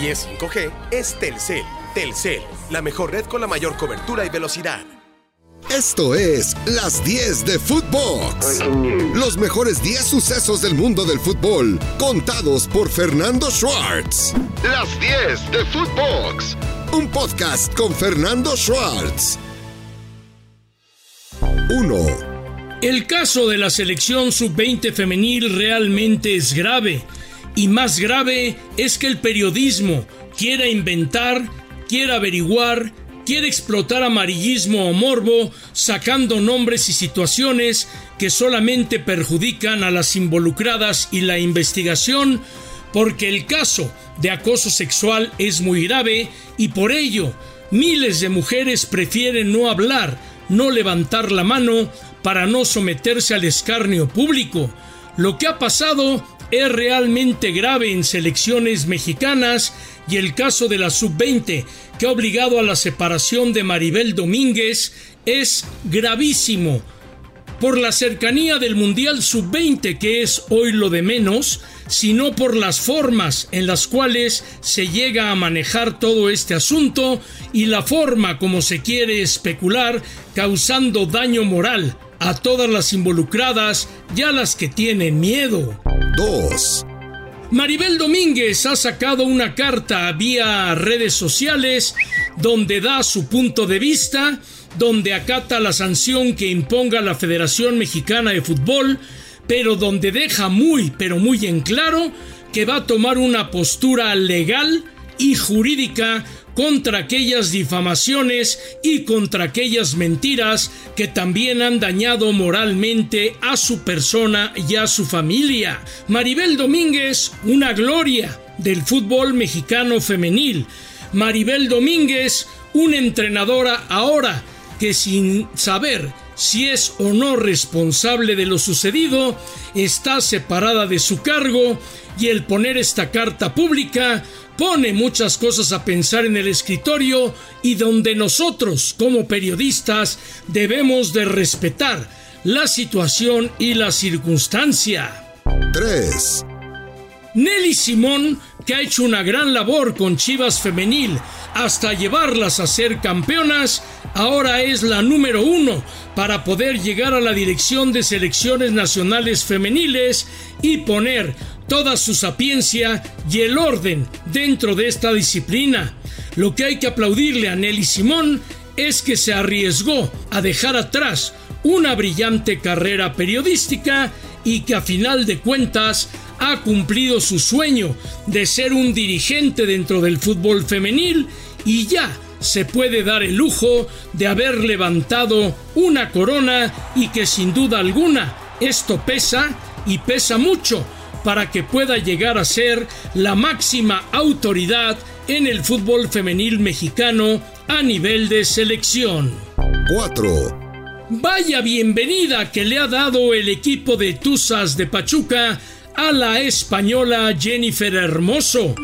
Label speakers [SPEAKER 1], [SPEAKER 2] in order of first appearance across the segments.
[SPEAKER 1] Si es 5G, es Telcel. Telcel, la mejor red con la mayor cobertura y velocidad.
[SPEAKER 2] Esto es Las 10 de Footbox. Los mejores 10 sucesos del mundo del fútbol, contados por Fernando Schwartz. Las 10 de Footbox. Un podcast con Fernando Schwartz. 1.
[SPEAKER 3] El caso de la selección sub-20 femenil realmente es grave. Y más grave es que el periodismo quiera inventar, quiera averiguar, quiere explotar amarillismo o morbo, sacando nombres y situaciones que solamente perjudican a las involucradas y la investigación, porque el caso de acoso sexual es muy grave y por ello miles de mujeres prefieren no hablar, no levantar la mano, para no someterse al escarnio público. Lo que ha pasado es realmente grave en selecciones mexicanas y el caso de la sub-20 que ha obligado a la separación de Maribel Domínguez es gravísimo. Por la cercanía del Mundial sub-20 que es hoy lo de menos, sino por las formas en las cuales se llega a manejar todo este asunto y la forma como se quiere especular causando daño moral a todas las involucradas y a las que tienen miedo.
[SPEAKER 2] 2.
[SPEAKER 3] Maribel Domínguez ha sacado una carta vía redes sociales donde da su punto de vista, donde acata la sanción que imponga la Federación Mexicana de Fútbol, pero donde deja muy, pero muy en claro que va a tomar una postura legal y jurídica contra aquellas difamaciones y contra aquellas mentiras que también han dañado moralmente a su persona y a su familia. Maribel Domínguez, una gloria del fútbol mexicano femenil. Maribel Domínguez, una entrenadora ahora que sin saber si es o no responsable de lo sucedido, está separada de su cargo y el poner esta carta pública pone muchas cosas a pensar en el escritorio y donde nosotros como periodistas debemos de respetar la situación y la circunstancia.
[SPEAKER 2] 3.
[SPEAKER 3] Nelly Simón, que ha hecho una gran labor con Chivas Femenil hasta llevarlas a ser campeonas, ahora es la número uno para poder llegar a la dirección de selecciones nacionales femeniles y poner toda su sapiencia y el orden dentro de esta disciplina. Lo que hay que aplaudirle a Nelly Simón es que se arriesgó a dejar atrás una brillante carrera periodística y que a final de cuentas ha cumplido su sueño de ser un dirigente dentro del fútbol femenil y ya se puede dar el lujo de haber levantado una corona y que sin duda alguna esto pesa y pesa mucho para que pueda llegar a ser la máxima autoridad en el fútbol femenil mexicano a nivel de selección.
[SPEAKER 2] 4.
[SPEAKER 3] Vaya bienvenida que le ha dado el equipo de Tuzas de Pachuca a la española Jennifer Hermoso.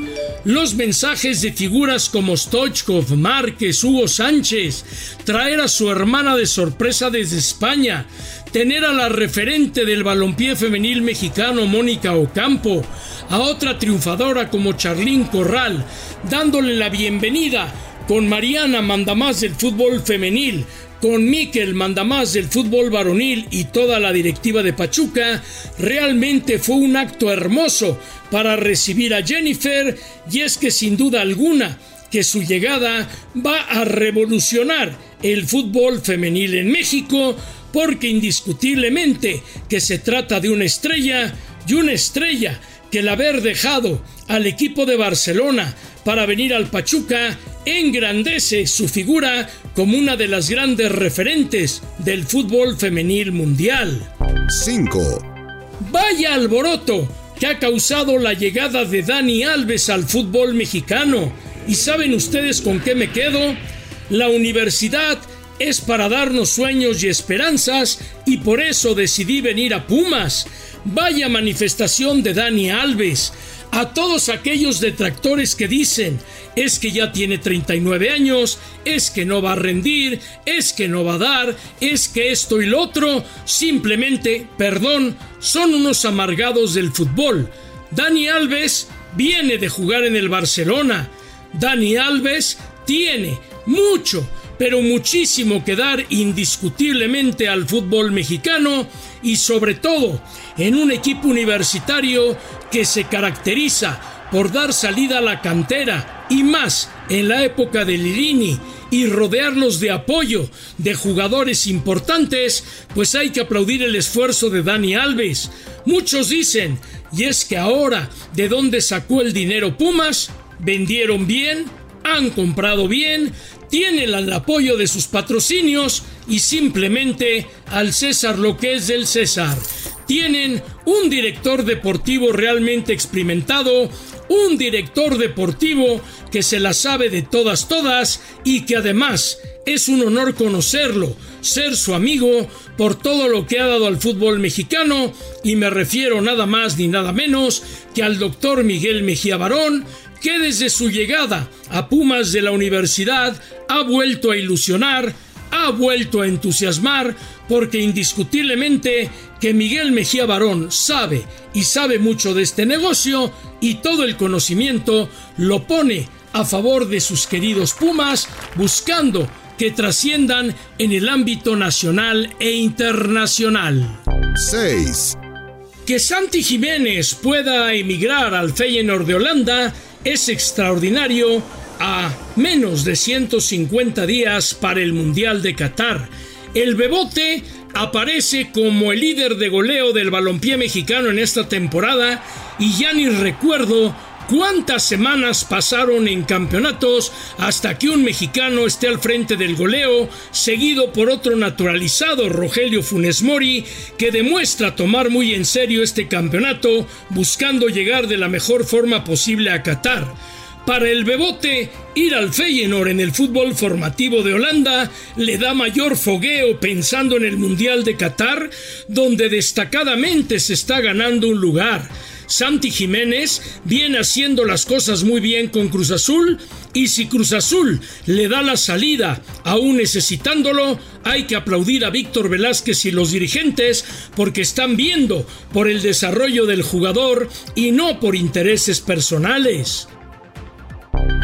[SPEAKER 3] Los mensajes de figuras como Stoichkov, Márquez, Hugo Sánchez, traer a su hermana de sorpresa desde España, tener a la referente del balompié femenil mexicano Mónica Ocampo, a otra triunfadora como Charlín Corral, dándole la bienvenida con Mariana Mandamás del fútbol femenil, con Miquel Mandamás del fútbol varonil y toda la directiva de Pachuca, realmente fue un acto hermoso para recibir a Jennifer y es que sin duda alguna que su llegada va a revolucionar el fútbol femenil en México porque indiscutiblemente que se trata de una estrella y una estrella que el haber dejado al equipo de Barcelona para venir al Pachuca engrandece su figura como una de las grandes referentes del fútbol femenil mundial.
[SPEAKER 2] 5.
[SPEAKER 3] Vaya alboroto que ha causado la llegada de Dani Alves al fútbol mexicano. ¿Y saben ustedes con qué me quedo? La universidad es para darnos sueños y esperanzas y por eso decidí venir a Pumas. Vaya manifestación de Dani Alves. A todos aquellos detractores que dicen es que ya tiene 39 años, es que no va a rendir, es que no va a dar, es que esto y lo otro, simplemente, perdón, son unos amargados del fútbol. Dani Alves viene de jugar en el Barcelona. Dani Alves tiene mucho, pero muchísimo que dar indiscutiblemente al fútbol mexicano y sobre todo en un equipo universitario que se caracteriza por dar salida a la cantera y más en la época de Lilini y rodearlos de apoyo de jugadores importantes, pues hay que aplaudir el esfuerzo de Dani Alves. Muchos dicen, y es que ahora, ¿de dónde sacó el dinero Pumas? Vendieron bien, han comprado bien, tienen el apoyo de sus patrocinios y simplemente al César lo que es del César. Tienen un director deportivo realmente experimentado, un director deportivo que se la sabe de todas todas y que además es un honor conocerlo, ser su amigo por todo lo que ha dado al fútbol mexicano y me refiero nada más ni nada menos que al doctor Miguel Mejía Barón, que desde su llegada a Pumas de la universidad ha vuelto a ilusionar, ha vuelto a entusiasmar, porque indiscutiblemente que Miguel Mejía Barón sabe y sabe mucho de este negocio y todo el conocimiento lo pone a favor de sus queridos Pumas, buscando que trasciendan en el ámbito nacional e internacional.
[SPEAKER 2] 6.
[SPEAKER 3] Que Santi Jiménez pueda emigrar al Feyenoord de Holanda es extraordinario a menos de 150 días para el Mundial de Qatar. El Bebote aparece como el líder de goleo del balompié mexicano en esta temporada y ya ni recuerdo cuántas semanas pasaron en campeonatos hasta que un mexicano esté al frente del goleo, seguido por otro naturalizado, Rogelio Funes Mori, que demuestra tomar muy en serio este campeonato, buscando llegar de la mejor forma posible a Qatar. Para el Bebote, ir al Feyenoord en el fútbol formativo de Holanda le da mayor fogueo pensando en el Mundial de Qatar, donde destacadamente se está ganando un lugar. Santi Jiménez viene haciendo las cosas muy bien con Cruz Azul y si Cruz Azul le da la salida aún necesitándolo, hay que aplaudir a Víctor Velázquez y los dirigentes porque están viendo por el desarrollo del jugador y no por intereses personales.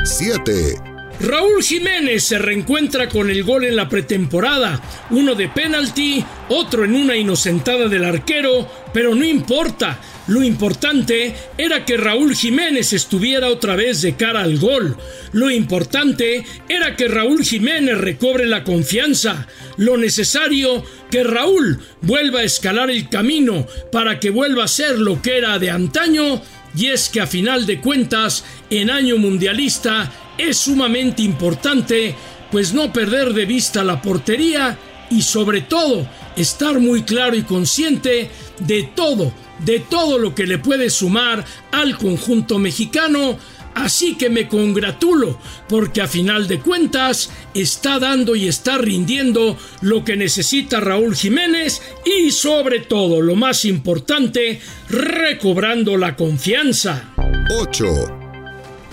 [SPEAKER 2] 7.
[SPEAKER 3] Raúl Jiménez se reencuentra con el gol en la pretemporada, uno de penalti, otro en una inocentada del arquero, pero no importa, lo importante era que Raúl Jiménez estuviera otra vez de cara al gol. Lo importante era que Raúl Jiménez recobre la confianza. Lo necesario que Raúl vuelva a escalar el camino para que vuelva a ser lo que era de antaño y es que a final de cuentas, en año mundialista es sumamente importante, pues no perder de vista la portería y sobre todo estar muy claro y consciente de todo, de todo lo que le puede sumar al conjunto mexicano Así que me congratulo porque a final de cuentas está dando y está rindiendo lo que necesita Raúl Jiménez y sobre todo lo más importante, recobrando la confianza.
[SPEAKER 2] 8.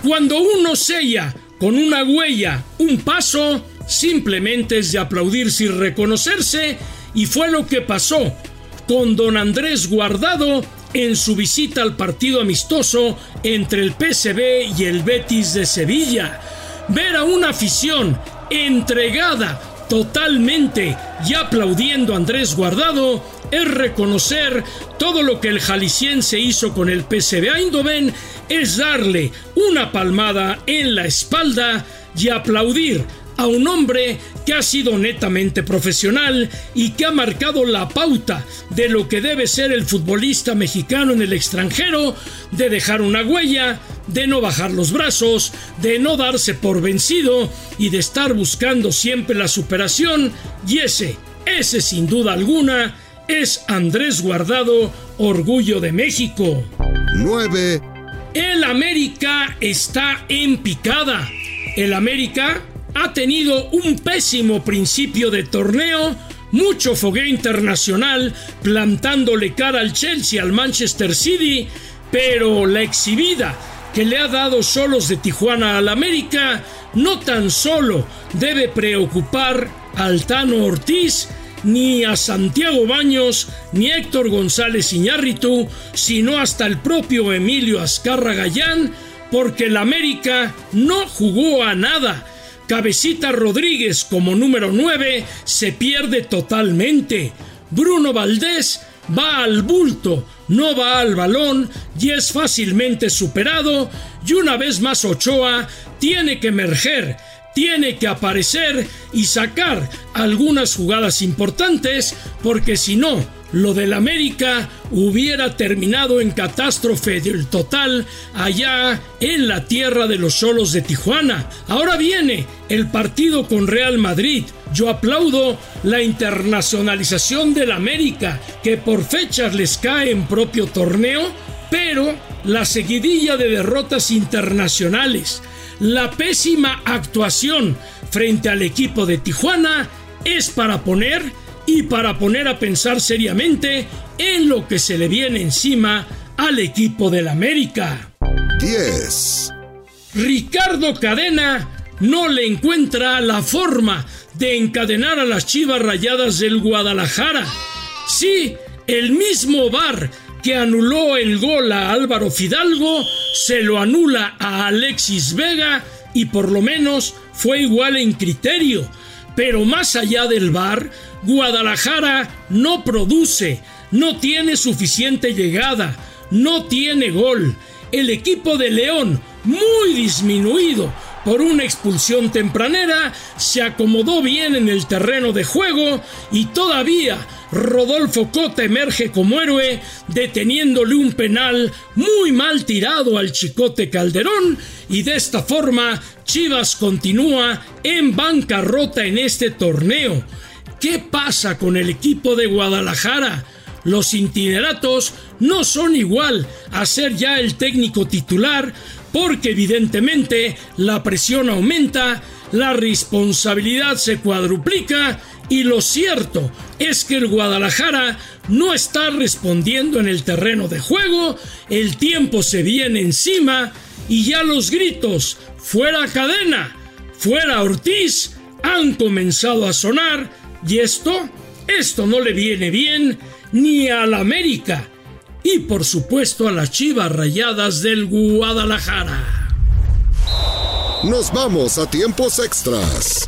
[SPEAKER 3] Cuando uno sella con una huella un paso, simplemente es de aplaudirse y reconocerse y fue lo que pasó con don Andrés Guardado en su visita al partido amistoso entre el PSB y el Betis de Sevilla. Ver a una afición entregada totalmente y aplaudiendo a Andrés Guardado es reconocer todo lo que el jalisciense hizo con el PSV Eindhoven, es darle una palmada en la espalda y aplaudir a un hombre que ha sido netamente profesional y que ha marcado la pauta de lo que debe ser el futbolista mexicano en el extranjero, de dejar una huella, de no bajar los brazos, de no darse por vencido y de estar buscando siempre la superación. Y ese, ese sin duda alguna, es Andrés Guardado, orgullo de México.
[SPEAKER 2] 9.
[SPEAKER 3] El América está en picada. El América ha tenido un pésimo principio de torneo, mucho fogueo internacional, plantándole cara al Chelsea, al Manchester City, pero la exhibida que le ha dado solos de Tijuana al América no tan solo debe preocupar al Tano Ortiz, ni a Santiago Baños, ni Héctor González Iñárritu, sino hasta el propio Emilio Azcarra Gallán, porque el América no jugó a nada. Cabecita Rodríguez como número 9 se pierde totalmente. Bruno Valdés va al bulto, no va al balón y es fácilmente superado. Y una vez más Ochoa tiene que emerger tiene que aparecer y sacar algunas jugadas importantes porque si no, lo del América hubiera terminado en catástrofe del total allá en la tierra de los solos de Tijuana. Ahora viene el partido con Real Madrid. Yo aplaudo la internacionalización del América, que por fechas les cae en propio torneo, pero la seguidilla de derrotas internacionales la pésima actuación frente al equipo de Tijuana es para poner y para poner a pensar seriamente en lo que se le viene encima al equipo del América.
[SPEAKER 2] 10.
[SPEAKER 3] Ricardo Cadena no le encuentra la forma de encadenar a las chivas rayadas del Guadalajara. Sí, el mismo bar que anuló el gol a Álvaro Fidalgo, se lo anula a Alexis Vega y por lo menos fue igual en criterio. Pero más allá del VAR, Guadalajara no produce, no tiene suficiente llegada, no tiene gol. El equipo de León, muy disminuido por una expulsión tempranera, se acomodó bien en el terreno de juego y todavía Rodolfo Cota emerge como héroe, deteniéndole un penal muy mal tirado al Chicote Calderón y de esta forma Chivas continúa en bancarrota en este torneo. ¿Qué pasa con el equipo de Guadalajara? Los itineratos no son igual a ser ya el técnico titular porque evidentemente la presión aumenta, la responsabilidad se cuadruplica y lo cierto es que el Guadalajara no está respondiendo en el terreno de juego, el tiempo se viene encima y ya los gritos, fuera cadena, fuera Ortiz, han comenzado a sonar y esto, esto no le viene bien ni a la América y por supuesto a las chivas rayadas del Guadalajara.
[SPEAKER 2] Nos vamos a tiempos extras.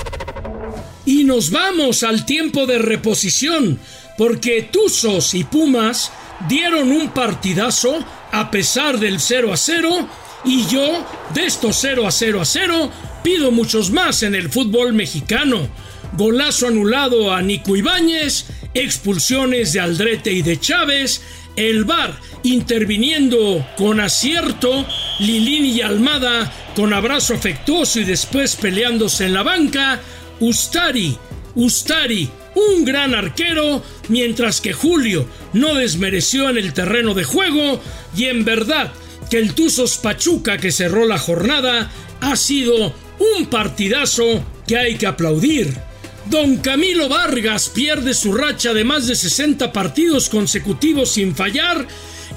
[SPEAKER 3] Y nos vamos al tiempo de reposición, porque Tuzos y Pumas dieron un partidazo a pesar del 0 a 0, y yo, de estos 0 a 0 a 0, pido muchos más en el fútbol mexicano. Golazo anulado a Nico Ibáñez, expulsiones de Aldrete y de Chávez, el VAR interviniendo con acierto, Lilín y Almada con abrazo afectuoso y después peleándose en la banca, Ustari, Ustari, un gran arquero, mientras que Julio no desmereció en el terreno de juego y en verdad que el Tuzos Pachuca que cerró la jornada ha sido un partidazo que hay que aplaudir. Don Camilo Vargas pierde su racha de más de 60 partidos consecutivos sin fallar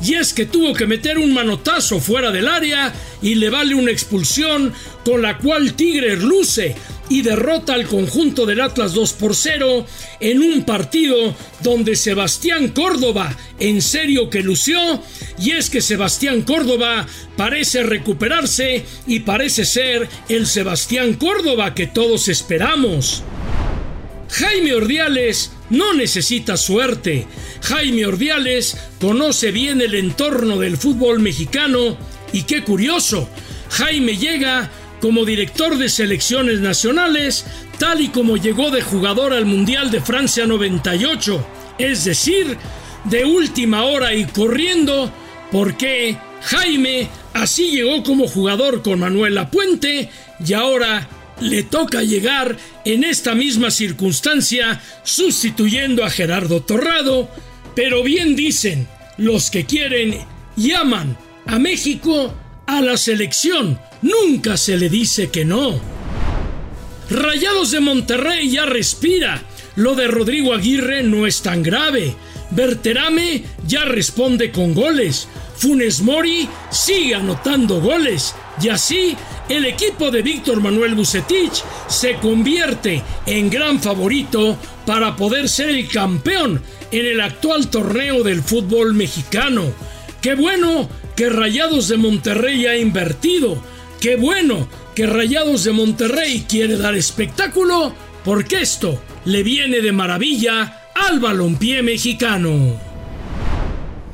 [SPEAKER 3] y es que tuvo que meter un manotazo fuera del área y le vale una expulsión con la cual Tigre luce y derrota al conjunto del Atlas 2 por 0 en un partido donde Sebastián Córdoba en serio que lució y es que Sebastián Córdoba parece recuperarse y parece ser el Sebastián Córdoba que todos esperamos. Jaime Ordiales no necesita suerte. Jaime Ordiales conoce bien el entorno del fútbol mexicano y qué curioso, Jaime llega como director de selecciones nacionales, tal y como llegó de jugador al Mundial de Francia 98, es decir, de última hora y corriendo, porque Jaime así llegó como jugador con Manuel Puente y ahora le toca llegar en esta misma circunstancia sustituyendo a Gerardo Torrado, pero bien dicen los que quieren y aman a México, a la selección. Nunca se le dice que no. Rayados de Monterrey ya respira, lo de Rodrigo Aguirre no es tan grave, Berterame ya responde con goles, Funes Mori sigue anotando goles y así el equipo de Víctor Manuel Bucetich se convierte en gran favorito para poder ser el campeón en el actual torneo del fútbol mexicano. Qué bueno que Rayados de Monterrey ha invertido. Qué bueno que Rayados de Monterrey quiere dar espectáculo porque esto le viene de maravilla al balompié mexicano.